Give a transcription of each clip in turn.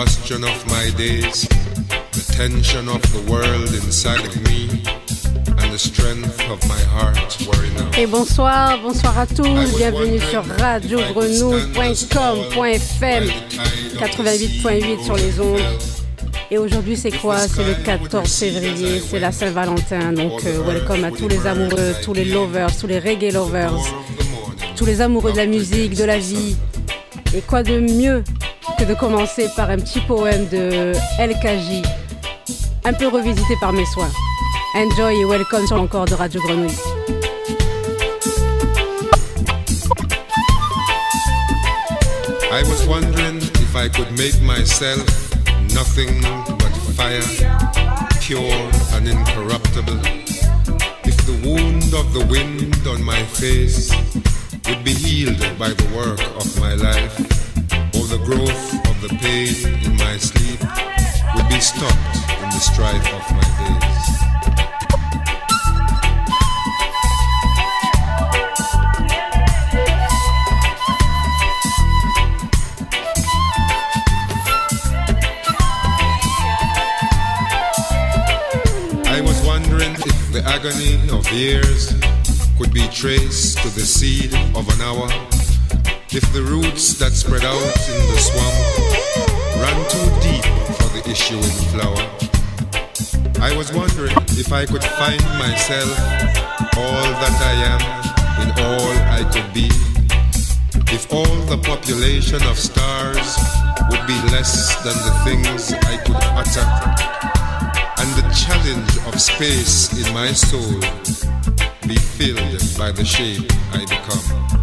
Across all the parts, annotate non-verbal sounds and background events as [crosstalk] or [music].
combustion of my days, the tension of the world inside of me, and the strength of my heart were enough. Et bonsoir, bonsoir à tous, bienvenue sur radiogrenouille.com.fm 88.8 sur les ondes. Et aujourd'hui, c'est quoi? C'est le 14 février, c'est la Saint-Valentin. Donc, euh, welcome à tous les amoureux, tous les lovers, tous les reggae lovers, tous les amoureux de la musique, de la vie. Et quoi de mieux que de commencer par un petit poème de LKJ, un peu revisité par mes soins. Enjoy et welcome sur l'encore de Radio Grenouille. I was wondering if I could make myself nothing but fire, pure and incorruptible. If the wound of the wind on my face would be healed by the work of my life, or the growth of the pain in my sleep would be stopped in the strife of my days. I was wondering if the agony of years could be traced to the seed of an hour. If the roots that spread out in the swamp ran too deep for the issue issuing flower. I was wondering if I could find myself all that I am in all I could be. If all the population of stars would be less than the things I could utter and the challenge of space in my soul be filled by the shape I become.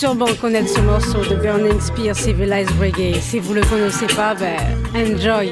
sûrement connaître ce morceau de Burning Spear Civilized Reggae. Si vous le connaissez pas, ben, enjoy.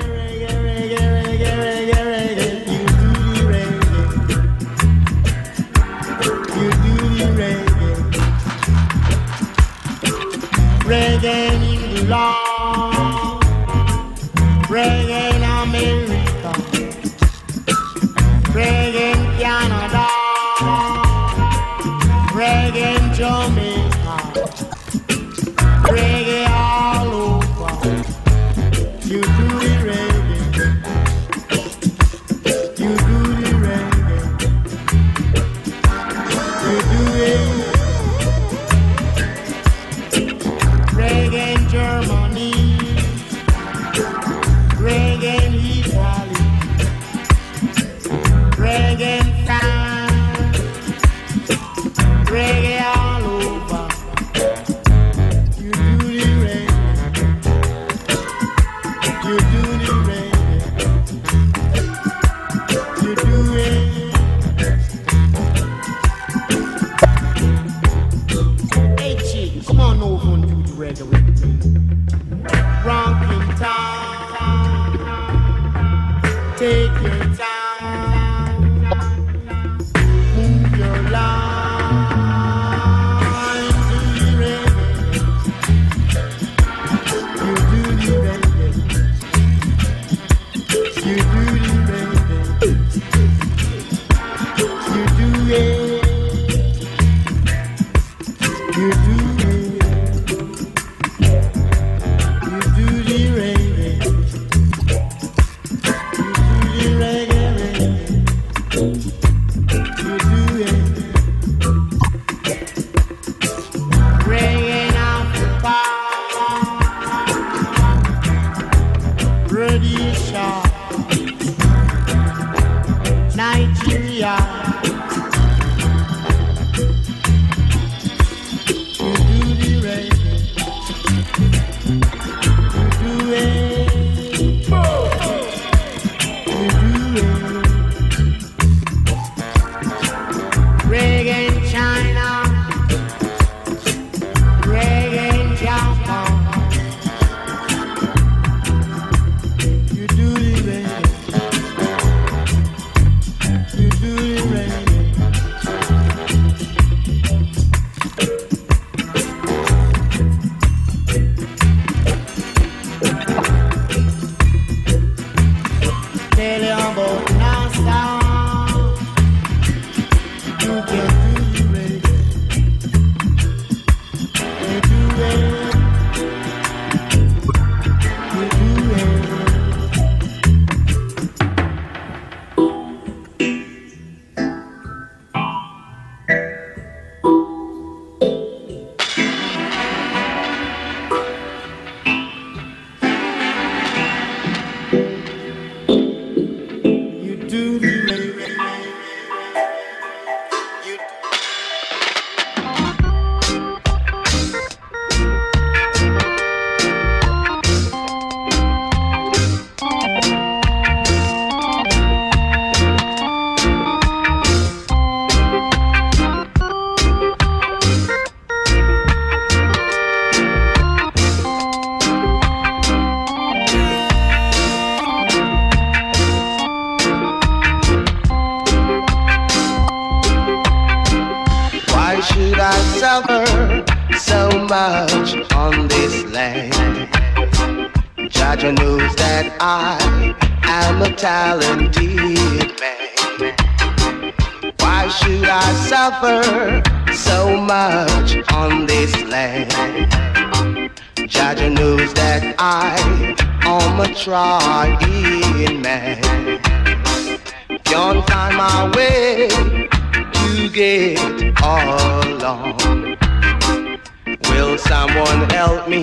Someone help me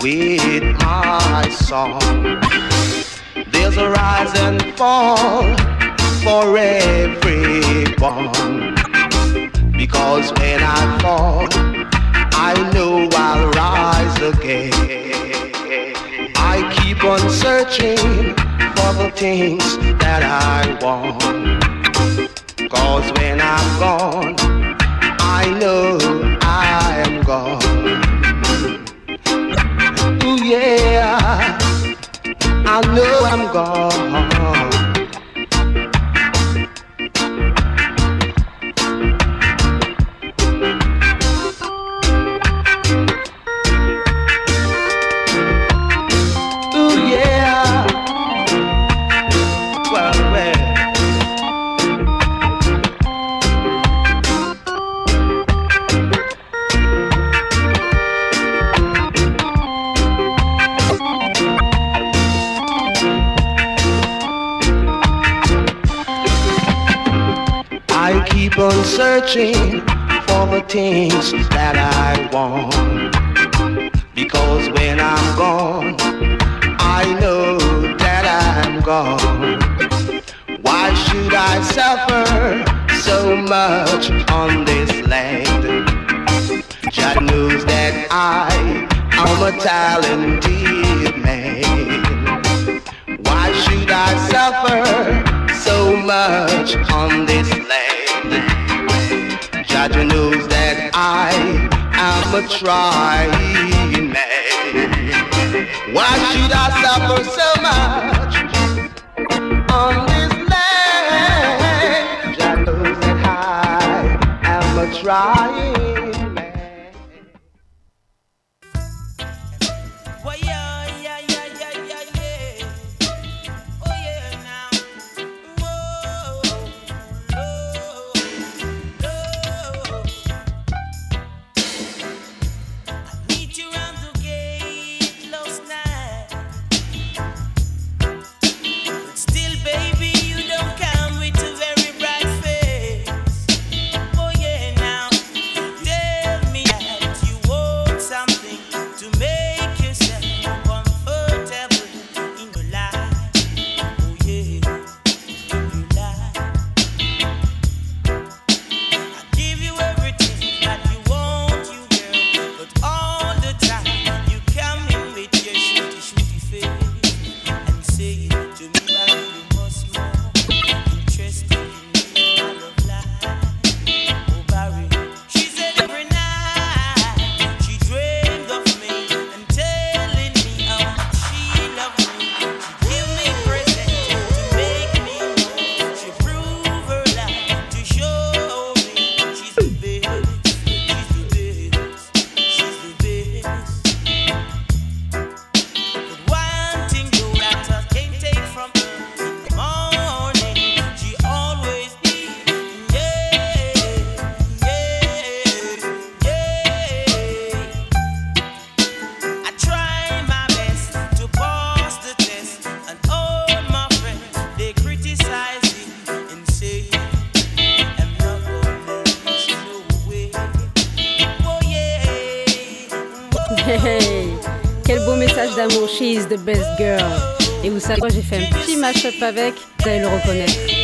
with my song. There's a rise and fall for everyone. Because when I fall, I know I'll rise again. I keep on searching for the things that I want. Cause when I'm gone, I know I Ooh, yeah, I know I'm searching for the things that I want. Because when I'm gone, I know that I'm gone. Why should I suffer so much on this land? God knows that I am a talented man. Why should I suffer so much on this? God knows that I am a trying man. Why should I suffer so much on this land? God knows that I am a trying Quoi, j'ai fait un petit mashup avec, vous allez le reconnaître.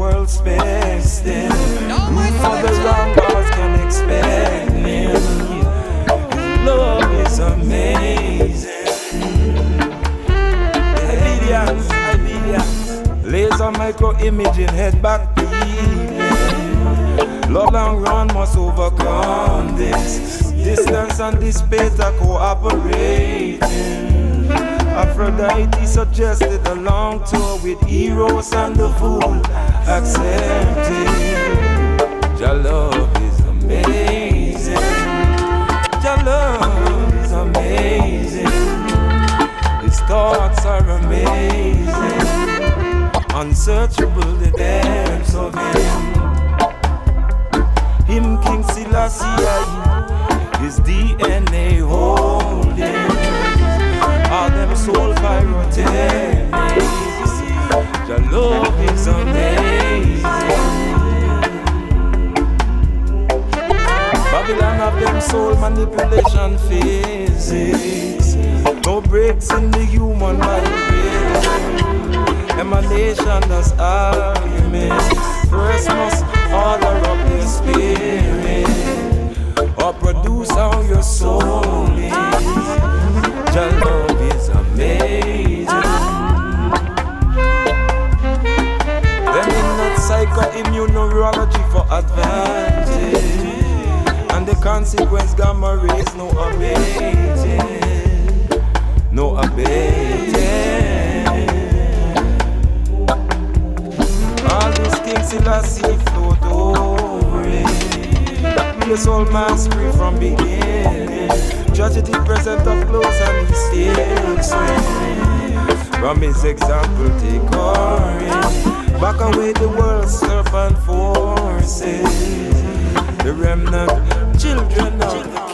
World then. For the wrong cause can expect me. Love is amazing. Laser micro imaging head back. Love long run must overcome this. Distance and space are cooperating. Aphrodite suggested a long tour with heroes and the fool Your love is amazing. Your love is amazing. Thoughts are amazing unsearchable the depths of him. Him King his DNA all them soul. Your love is amazing. Babylon have them soul manipulation physics. No breaks in the human mind emanation as argument. First must order up your spirit or produce how your soul is. Your love is amazing. Them in that psycho-immunology for advantage. The consequence gamma rays no abating. No abating. All these things in the sea float over it. Place all man's free from beginning. Tragedy present up close and he still. From his example, take courage. Back away the world's serpent forces. The remnant children of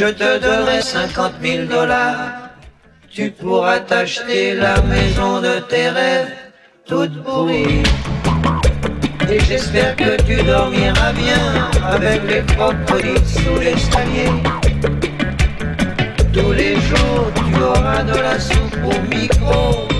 je te donnerai 50 000 dollars. Tu pourras t'acheter la maison de tes rêves, toute pourrie. Et j'espère que tu dormiras bien avec les crocodiles sous l'escalier. Tous les jours, tu auras de la soupe au micro.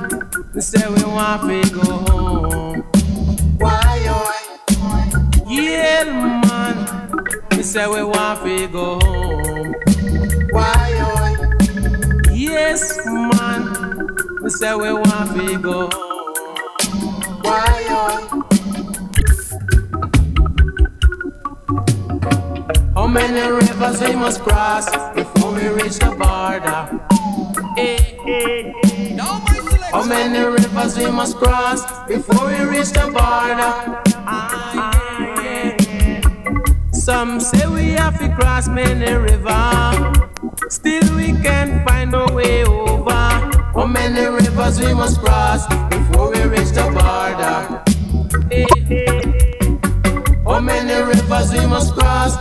We say we want to go home. Why? oh, Yeah, man. We say we want to go home. Why? Oh? Yes, man. We say we want to go home. Why? Oh? How many rivers we must cross before we reach the border? Hey, hey, hey. How many rivers we must cross before we reach the border? Some say we have to cross many rivers. Still we can't find a way over. How many rivers we must cross before we reach the border? How many rivers we must cross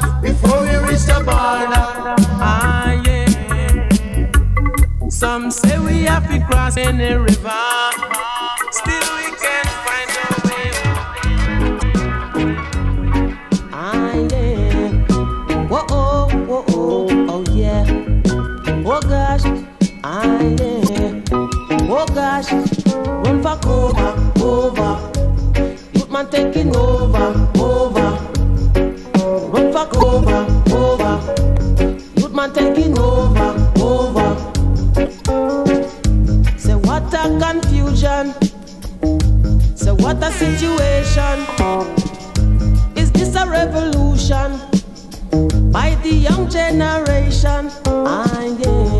have the river. situation? Is this a revolution by the young generation? Ah, yeah.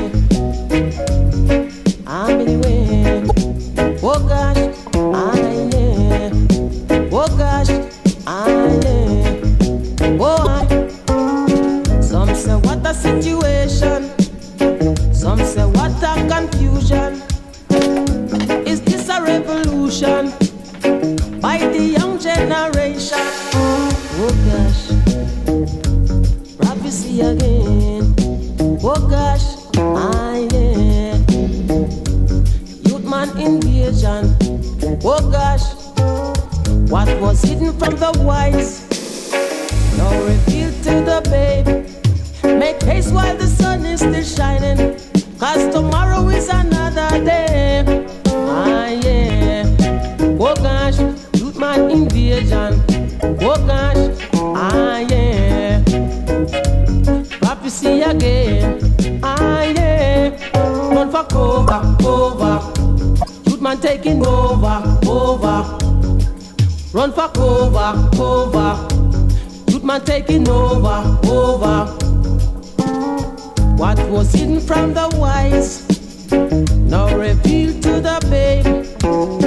was hidden from the wise. over, over. Youth man taking over, over. What was hidden from the wise, now revealed to the babe.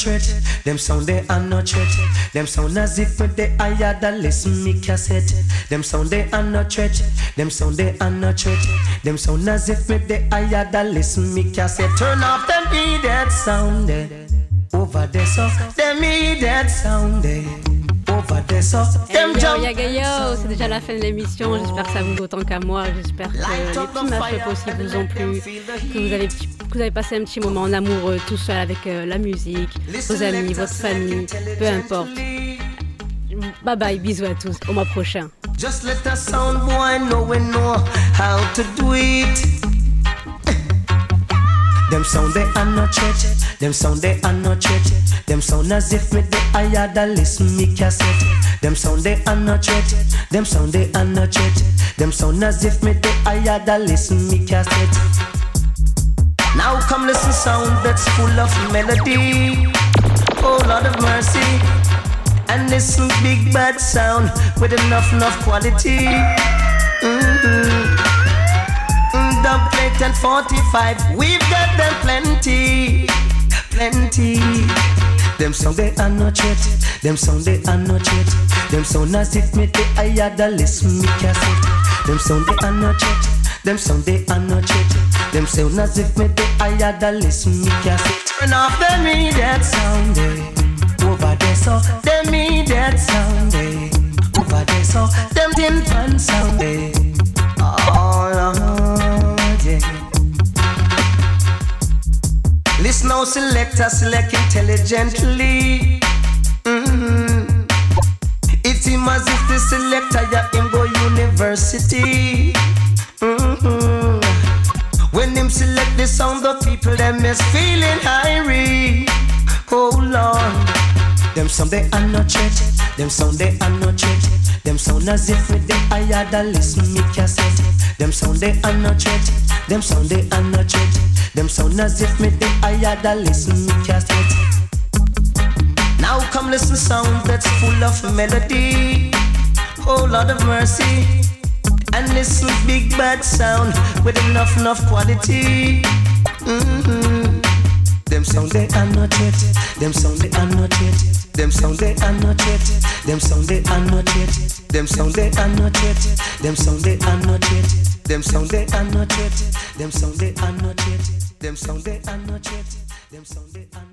Threat, them sound they are not threat. Them sound as if they higher than listen me cassette. Them sound they are not threat, them sound they are not threat. Them sound as if they higher than listen me cassette. Turn off them idiot sound eh. over there, so them idiot sound. Eh. Yo, yaga yo, c'est déjà la fin de l'émission. J'espère que ça vous autant qu'à moi. J'espère que les petits matchs possibles vous ont plu, que vous avez, que vous avez passé un petit moment en amoureux tout seul avec euh, la musique, vos amis, votre famille, peu importe. Bye bye, bisous à tous, au mois prochain. Just let the sound boy know we know how to do it. [laughs] Them sound they are not church, them sound they are not church. Them sound as if me they higher than listen me cassette. Them sound they are not church, them sound they are not church. Them sound as if me they higher than listen me cassette. Now come listen sound that's full of melody. Oh Lord of mercy. And listen big bad sound with enough enough quality. Mm-hmm. Mm, dub plate and 45, we've got them plenty, plenty. Them sound they are not yet, them sound they are not yet. Them sound as if me they higher than listen me cassette. Them sound they are not yet, them sound they are not yet. Them sound as if me they higher than listen me cassette. Turn off them me that sound eh. over there so them me that sound eh. over there so them tin pan sound eh. Oh Lord, yeah. Listen now, selector, select intelligently. Mm-hmm. It seems as if the selector ya him go university. Mm-hmm. When him select the sound, the people them is feeling irie. Oh Lord, them sound they are not church. Them sound they are not church. Them sound as if with the higher than listen me cassette. Them sound they are not church. Them sound they are not church. Them sound as if me the higher than listen me cassette. Now come listen sound that's full of melody. Oh Lord of mercy. And listen big bad sound with enough enough quality. Mm-hmm. Them sound they are not yet. Them sound they are not yet. Them sound they are not yet. Them sound they are not yet. Them sound they are not yet. Them sound they are not yet. Them sound they are not yet. Them sound they are not yet. Them sound they are not yet. Them sound they are